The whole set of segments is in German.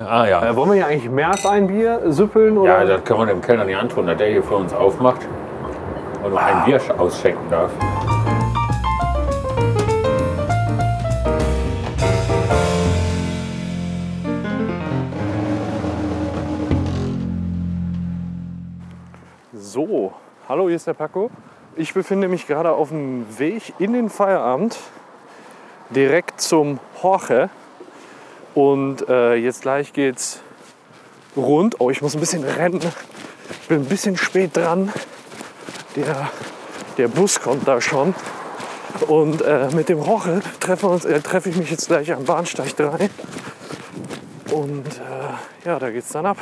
Ah ja. Äh, wollen wir hier eigentlich mehr als ein Bier süppeln? Ja, Oder? das kann man dem Kellner nicht antun, dass der hier für uns aufmacht und noch ein Bier ausschenken darf. So, hallo, hier ist der Paco. Ich befinde mich gerade auf dem Weg in den Feierabend, direkt zum Horche. Und äh, jetzt gleich geht's rund. Oh, ich muss ein bisschen rennen. Ich bin ein bisschen spät dran. Der, der Bus kommt da schon. Und äh, mit dem Roche treffe uns, äh, treffe ich mich jetzt gleich am Bahnsteig 3. Und äh, ja, da geht's dann ab.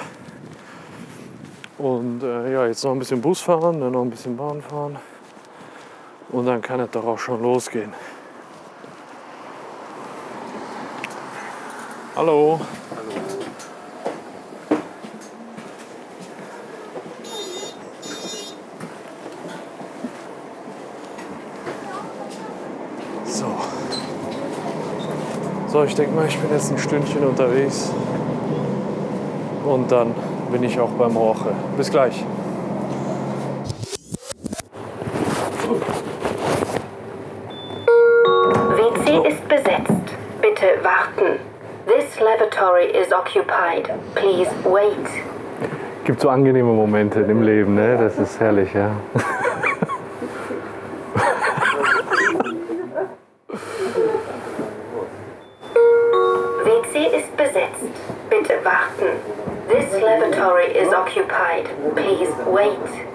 Und äh, ja, jetzt noch ein bisschen Bus fahren, dann noch ein bisschen Bahn fahren. Und dann kann es doch auch schon losgehen. Hallo. So. So, ich denke mal, ich bin jetzt ein Stündchen unterwegs. Und dann bin ich auch beim Roche. Bis gleich. This lavatory is occupied. Please wait. Gibt so angenehme Momente im Leben, ne? Das ist herrlich, ja. WC ist besetzt. Bitte warten. This lavatory is occupied. Please wait.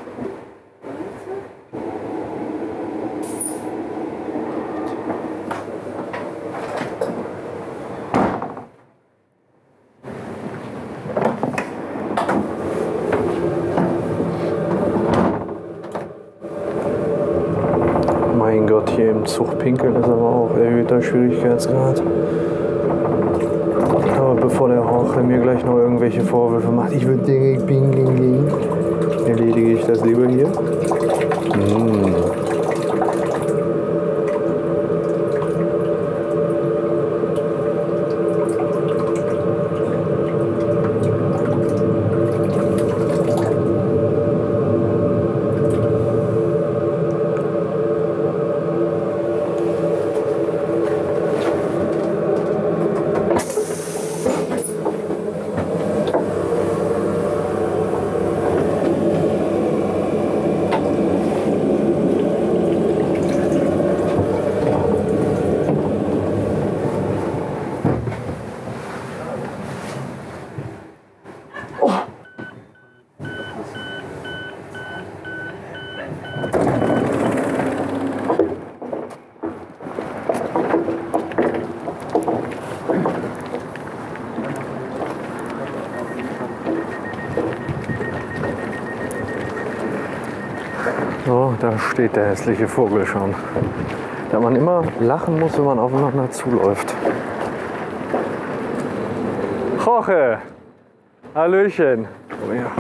Mein Pinkeln ist aber auch erhöhter Schwierigkeitsgrad. Aber bevor der Jorge mir gleich noch irgendwelche Vorwürfe macht, ich würde direkt pinkeln gehen, erledige ich das lieber hier. Mm. So, da steht der hässliche Vogel schon. Da man immer lachen muss, wenn man aufeinander zuläuft. Jorge! Hallöchen! Oh ja.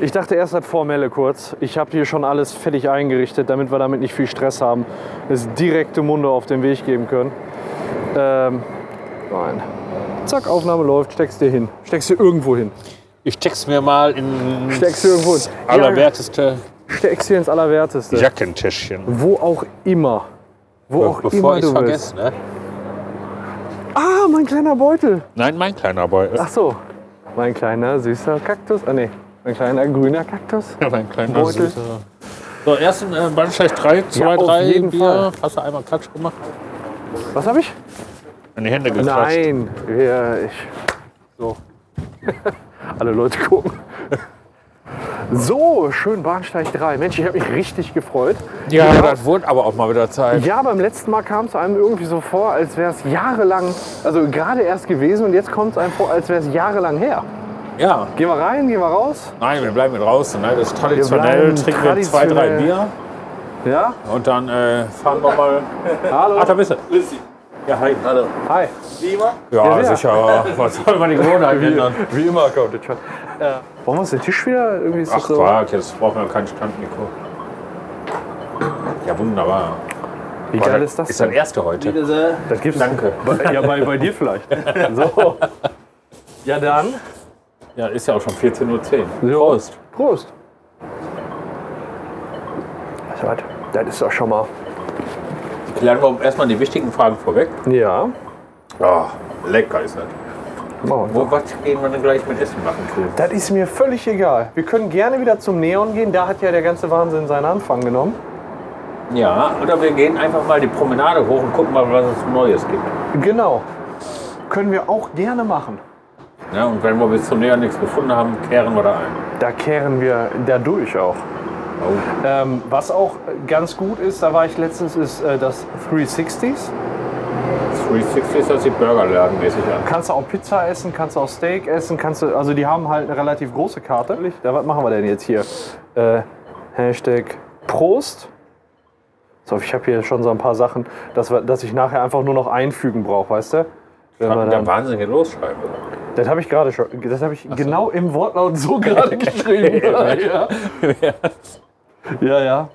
Ich dachte erst das Formelle kurz. Ich habe hier schon alles fertig eingerichtet, damit wir damit nicht viel Stress haben. Es direkte Munde auf den Weg geben können. Ähm, nein. Zack, Aufnahme läuft, steckst dir hin. Steckst dir irgendwo hin. Ich steck's mir mal in Steckst du irgendwo hin. allerwerteste Steckst dir ins Allerwerteste. Jackentäschchen. Wo auch immer. Wo auch Bevor immer ich du vergesse, ne? Ah, mein kleiner Beutel. Nein, mein kleiner Boy. Ach so. Mein kleiner süßer Kaktus. Ah nee, mein kleiner grüner Kaktus. mein kleiner Beutel. süßer. So, erst in äh, Bahnsteig 3, 2, auf 3 jeden Bier. Fall. Hast du einmal Klatsch gemacht? Was habe ich? In die Hände geklatscht. Nein, ja, ich. So. Alle Leute gucken. So, schön Bahnsteig 3. Mensch, ich habe mich richtig gefreut. Ja, das wurde aber auch mal wieder Zeit. Ja, beim letzten Mal kam es einem irgendwie so vor, als wäre es jahrelang, also gerade erst gewesen und jetzt kommt es einem vor, als wäre es jahrelang her. Ja. Gehen wir rein, gehen wir raus. Nein, wir bleiben draußen. Ne? Das ist traditionell. Trinken wir zwei, drei. Bier Ja? und dann äh, fahren wir mal. Hallo. Ach, da bist du. Ja, hi. Hallo. Hi. Ja, Ja, ja. sicher. Was soll man die Gewohnheit ändern? Wie immer kommt es schon. Wollen wir uns den Tisch wieder irgendwie ist das Ach, so? Quark, jetzt brauchen wir kein Standmikro. Ja, wunderbar. Wie geil ist das Ist das denn? erste heute. Das gibt's Danke. Bei- Ja, bei, bei dir vielleicht. So. Ja, dann. Ja, ist ja auch schon 14.10 Uhr. Ja. Prost. Prost. Also, das ist doch schon mal. Klären wir erstmal die wichtigen Fragen vorweg. Ja. Ah, lecker ist das. Wo, was gehen wir denn gleich mit Essen machen? Cool. Das ist mir völlig egal. Wir können gerne wieder zum Neon gehen. Da hat ja der ganze Wahnsinn seinen Anfang genommen. Ja, oder wir gehen einfach mal die Promenade hoch und gucken mal, was es Neues gibt. Genau. Können wir auch gerne machen. Ja, und wenn wir bis zum Näher nichts gefunden haben, kehren wir da ein. Da kehren wir dadurch auch. Oh. Ähm, was auch ganz gut ist, da war ich letztens, ist äh, das 360s. 360 ist das die Burgerladen mäßig an. Kannst du auch Pizza essen, kannst du auch Steak essen, kannst du, also die haben halt eine relativ große Karte. Ja, was machen wir denn jetzt hier? Äh, Hashtag Prost. So, ich habe hier schon so ein paar Sachen, dass, wir, dass ich nachher einfach nur noch einfügen brauche, weißt du? Wenn Kann dann, wahnsinnige losschreiben. das habe ich gerade schon, das habe ich genau im Wortlaut so gerade geschrieben. ja. Ja, ja.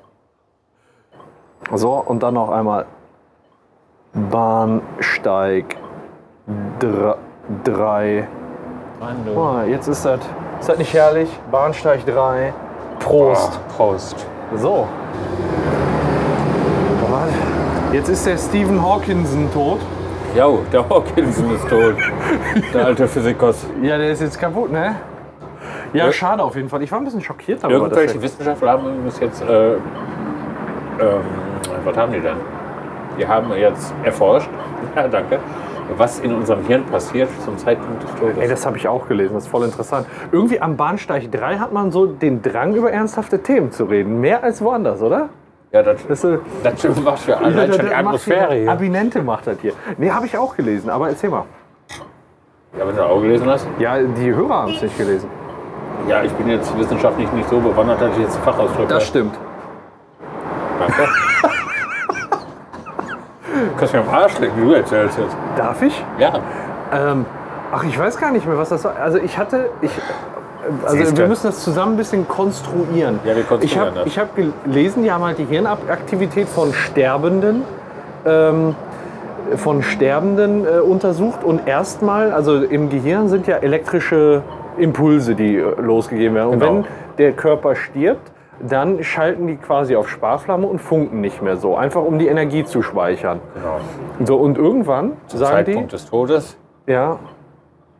So, und dann noch einmal Bahnsteig 3. Oh, jetzt ist das, ist das nicht herrlich? Bahnsteig 3. Prost. Ah, Prost. So. Jetzt ist der Stephen Hawkinson tot. Jo, der Hawkinson ist tot. der alte Physikus. Ja, der ist jetzt kaputt, ne? Ja, Ja. schade auf jeden Fall. Ich war ein bisschen schockiert darüber. Irgendwelche Wissenschaftler haben übrigens jetzt, äh, ähm, was haben die denn? Die haben jetzt erforscht, ja danke, was in unserem Hirn passiert zum Zeitpunkt des Todes. Ey, das habe ich auch gelesen, das ist voll interessant. Irgendwie am Bahnsteig 3 hat man so den Drang, über ernsthafte Themen zu reden. Mehr als woanders, oder? ja, das, Das, äh, das was für allein Ja, schon die macht Atmosphäre hier- hier. Abinente macht das hier. Nee, habe ich auch gelesen, aber erzähl mal. Ja, wenn du auch gelesen hast. Ja, die Hörer haben es nicht gelesen. Ja, ich bin jetzt wissenschaftlich nicht so bewandert, dass ich jetzt Fachausdrücke. stimmt. Danke. du kannst mir am Arsch lecken, du erzählst jetzt. Darf ich? Ja. Ähm, ach, ich weiß gar nicht mehr, was das war. Also ich hatte, ich, also Siehste. wir müssen das zusammen ein bisschen konstruieren. Ja, wir konstruieren ich hab, das. Ich habe gelesen, die haben halt die Hirnaktivität von Sterbenden, ähm, von Sterbenden äh, untersucht und erstmal, also im Gehirn sind ja elektrische Impulse, die äh, losgegeben werden. Und Genau. wenn der Körper stirbt, dann schalten die quasi auf Sparflamme und funken nicht mehr so, einfach um die Energie zu speichern. Genau. So und irgendwann sagen Zeitpunkt des Todes die, ja,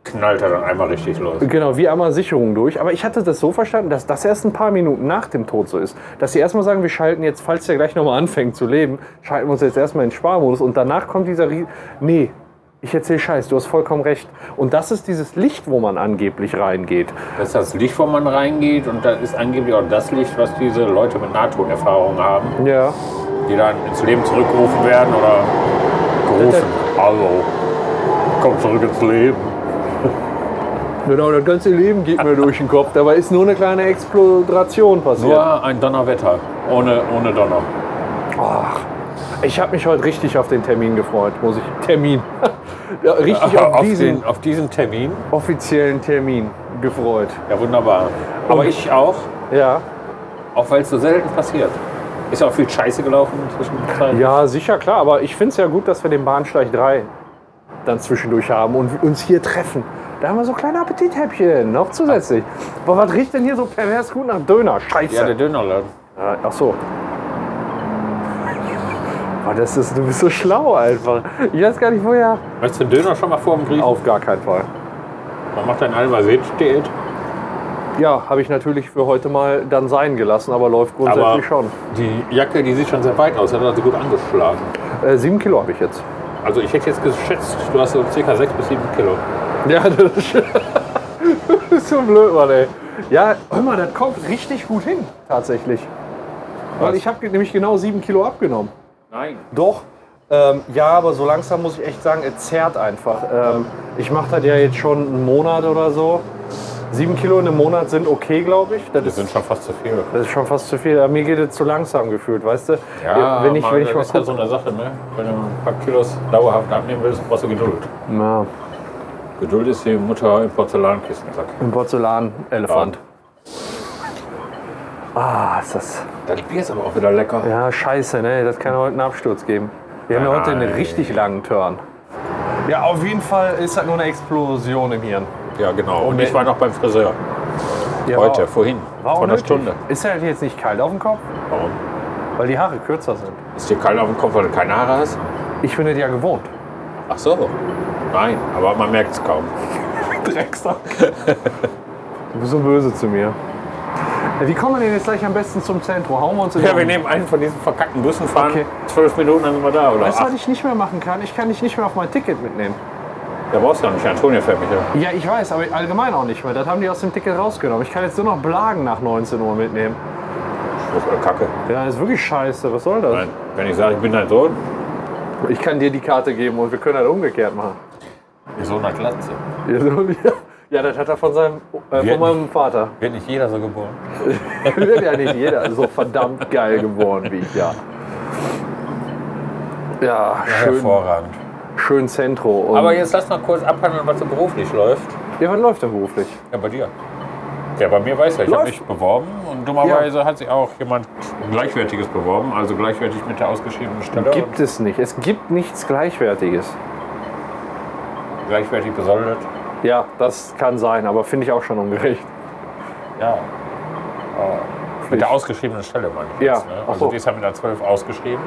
knallt er dann einmal richtig los. Genau, wie einmal Sicherung durch. Aber ich hatte das so verstanden, dass das erst ein paar Minuten nach dem Tod so ist. Dass sie erstmal sagen, wir schalten jetzt, falls der gleich nochmal anfängt zu leben, schalten wir uns jetzt erstmal in Sparmodus und danach kommt dieser Rie Nee, ich erzähle Scheiß, du hast vollkommen recht. Und das ist dieses Licht, wo man angeblich reingeht. Das ist das Licht, wo man reingeht und das ist angeblich auch das Licht, was diese Leute mit Nahtoderfahrung haben, Ja. die dann ins Leben zurückgerufen werden oder gerufen. Hallo, komm zurück ins Leben. Genau, das ganze Leben geht mir durch den Kopf. Dabei ist nur eine kleine Explosion passiert. Nur ein Donnerwetter, ohne, ohne Donner. Ach, ich habe mich heute richtig auf den Termin gefreut, muss ich. Termin. Ja, richtig auf, auf, diesen den, auf diesen Termin, offiziellen Termin gefreut. ja wunderbar. Aber Und- ich auch, Ja. auch weil es so selten passiert. Ist ja auch viel Scheiße gelaufen inzwischen. Ja, sicher, klar. Aber ich finde es ja gut, dass wir den Bahnsteig 3 dann zwischendurch haben und uns hier treffen. Da haben wir so kleine Appetithäppchen noch zusätzlich. Boah, was riecht denn hier so pervers gut nach Döner? Scheiße. Ja, der Dönerladen. Ja, ach so. Boah, das ist, du bist so schlau einfach. Ich weiß gar nicht, woher. Möchtest du den Döner schon mal vor dem Brief? Auf gar keinen Fall. Man macht ein Almased-Diät. Ja, habe ich natürlich für heute mal dann sein gelassen, aber läuft grundsätzlich Aber schon. die Jacke, die sieht schon sehr weit aus, hat also gut angeschlagen. Äh, sieben Kilo habe ich jetzt. Also ich hätte jetzt geschätzt, du hast so ca. 6 bis 7 Kilo. Ja, das ist, das ist so blöd, Mann, ey. Ja, hör mal, das kommt richtig gut hin, tatsächlich. Weil ich habe nämlich genau sieben Kilo abgenommen. Nein. Doch. Ähm, ja, aber so langsam muss ich echt sagen, es zerrt einfach. Ähm, ich mache das ja jetzt schon einen Monat oder so. Sieben Kilo in einem Monat sind okay, glaube ich. Das Das ist, sind schon fast zu viel. das ist schon fast zu viel. Aber mir geht es zu langsam gefühlt, weißt du? Ja, wenn ich, mal, wenn ich das ist halt so eine Sache, ne? Wenn du ein paar Kilos dauerhaft abnehmen willst, brauchst du Geduld. Ja, Geduld ist die Mutter im Porzellankisten. Sag. ein Porzellanelefant. Ah, ist das. Das Bier ist aber auch wieder lecker. Ja, scheiße, ne? Das kann heute einen Absturz geben. Wir haben ja heute einen richtig langen Turn. Ja, auf jeden Fall ist das nur eine Explosion im Hirn. Ja, genau. Und ich war noch beim Friseur. Ja, Heute, war- vorhin. war vor einer nötig. Stunde. Ist er jetzt nicht kalt auf dem Kopf? Warum? Weil die Haare kürzer sind. Ist dir kalt auf dem Kopf, weil du keine Haare hast? Ich bin das ja gewohnt. Ach so. Nein, aber man merkt es kaum. Drecksack. du bist so böse zu mir. Wie kommen wir denn jetzt gleich am besten zum Zentrum? Hauen wir uns in Ja, wir nehmen einen von diesen verkackten Bussen, fahren Okay. zwölf Minuten, dann sind wir da. Oder Weißt du, was acht. ich nicht mehr machen kann? Ich kann dich nicht mehr auf mein Ticket mitnehmen. Ja, brauchst du ja nicht. Antonia fährt mich ja. Ja, ich weiß, aber allgemein auch nicht mehr. Das haben die aus dem Ticket rausgenommen. Ich kann jetzt nur noch Blagen nach 19 Uhr mitnehmen. Das ist Kacke. Ja, das ist wirklich scheiße. Was soll das? Nein. Wenn ich sage, ich bin dein Sohn, Ich kann dir die Karte geben und wir können das umgekehrt machen. ihr Sohn hat Glatze. Ja, so- Ja, das hat er von, seinem, äh, von meinem Vater. Wird nicht jeder so geboren. Wird ja nicht jeder so verdammt geil geworden wie ich, ja. Ja, schön, Hervorragend. schön Zentro. Aber jetzt lass mal kurz abhandeln, was so beruflich läuft. ja, was läuft denn beruflich? Ja, bei dir. Ja, bei mir weiß er, ich habe mich beworben und dummerweise hat sich auch jemand Gleichwertiges beworben, also gleichwertig mit der ausgeschriebenen Stelle. Gibt es nicht. Es gibt nichts Gleichwertiges. Gleichwertig besoldet. Ja, das kann sein, aber finde ich auch schon ungerecht. Ja. Mit der ausgeschriebenen Stelle, meine ich Ja, jetzt. Ne? Also so. die ist ja mit der 12 ausgeschrieben.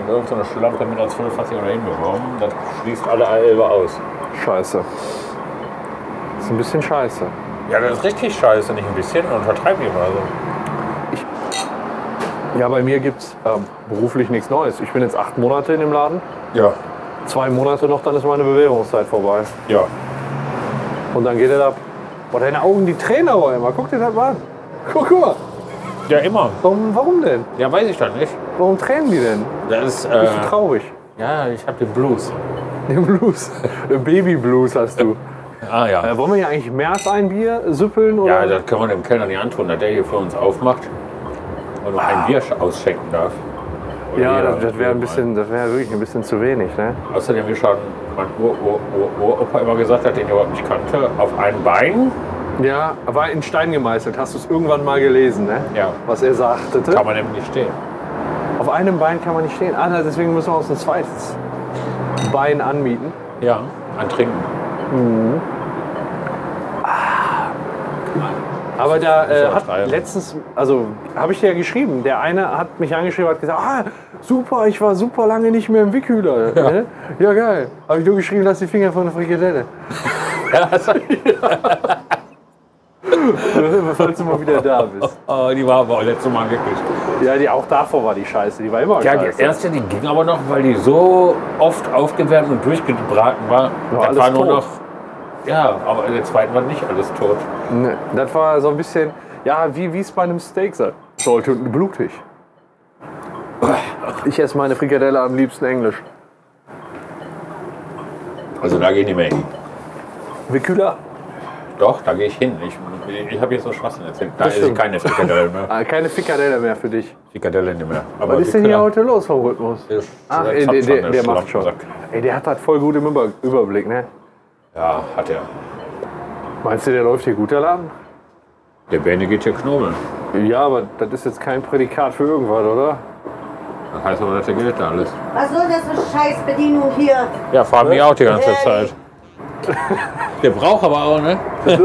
Und irgendeine Schlampe mit der 12 hat sich dahin beworben. Das schließt alle Elbe aus. Scheiße. Das ist ein bisschen scheiße. Ja, das ist richtig scheiße, nicht ein bisschen. Und vertreib die mal so. Ja, bei mir gibt es ähm, beruflich nichts Neues. Ich bin jetzt acht Monate in dem Laden. Ja. Zwei Monate noch, dann ist meine Bewährungszeit vorbei. Ja. Und dann geht er ab. Boah, deine Augen, die tränen aber immer. Guck dir das mal an. Guck, guck mal. Ja, immer. Warum, warum denn? Ja, weiß ich dann nicht. Warum tränen die denn? Das ist, Bist äh, du traurig? ja, ich habe den Blues. Den Blues. Den Baby-Blues hast du. Ah ja. Äh, wollen wir hier eigentlich mehr als ein Bier süppeln? Oder? Ja, das können wir dem Kellner nicht antun, dass der hier für uns aufmacht und nur ein Bier ausschenken darf. Ja, jeder. das, das wäre ein bisschen, das wäre wirklich ein bisschen zu wenig, ne? Außerdem, wie schon mein Ur Ur Ur Uropa immer gesagt hat, den ich überhaupt nicht kannte, auf ein Bein Ja, war in Stein gemeißelt. Hast du es irgendwann mal gelesen, ne? Ja. Was er sagte. kann man nämlich nicht stehen. Auf einem Bein kann man nicht stehen. Ah, na, deswegen müssen wir uns ein zweites Bein anmieten. Ja. An Trinken. Aber da äh, hat übertreiben. letztens, also habe ich dir ja geschrieben, der eine hat mich angeschrieben hat gesagt, ah, super, ich war super lange nicht mehr im Wickhühler. Ja, ne? ja geil. Habe ich nur geschrieben, lass die Finger von der Frikadelle. Falls du mal wieder da bist. Oh, die war aber auch letztes Mal wirklich. Ja, die auch davor war die scheiße. Die war immer Ja, die scheiße. erste, die ging aber noch, weil die so oft aufgewärmt und durchgebraten war. das alles war nur tot. noch. Ja, aber in der zweiten war nicht alles tot. Ne, das war so ein bisschen, ja, wie wie es bei einem Steak sein sollte, blutig. Ich esse meine Frikadelle am liebsten englisch. Also da gehen die mehr hin. Wickhüler? Doch, da gehe ich hin. Ich, ich habe jetzt so Schwachsinn erzählt. Da ich stimmt. keine Frikadelle mehr. Ah, keine Frikadelle mehr für dich. Frikadelle nicht mehr. Aber Was ist denn hier heute los vom Rhythmus? Der, Ach, der ey, der, der, der macht schon. Ey, der hat das voll gut im Über Überblick, ne? Ja, hat er. Meinst du, der läuft hier gut, der Laden? Der Bene geht hier knobeln. Ja, aber das ist jetzt kein Prädikat für irgendwas, oder? Das heißt aber, dass der Geld da alles. Was soll das für Scheißbedienung hier? Ja, fragen mich auch die ganze Ehrlich? Zeit. Der braucht aber auch, ne?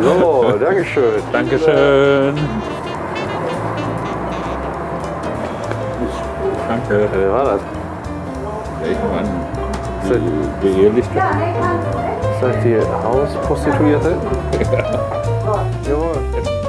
So, Dankeschön. Dankeschön. Danke. Wer war das? Mann? Die? Ist das die Hausprostituierte? Jawohl.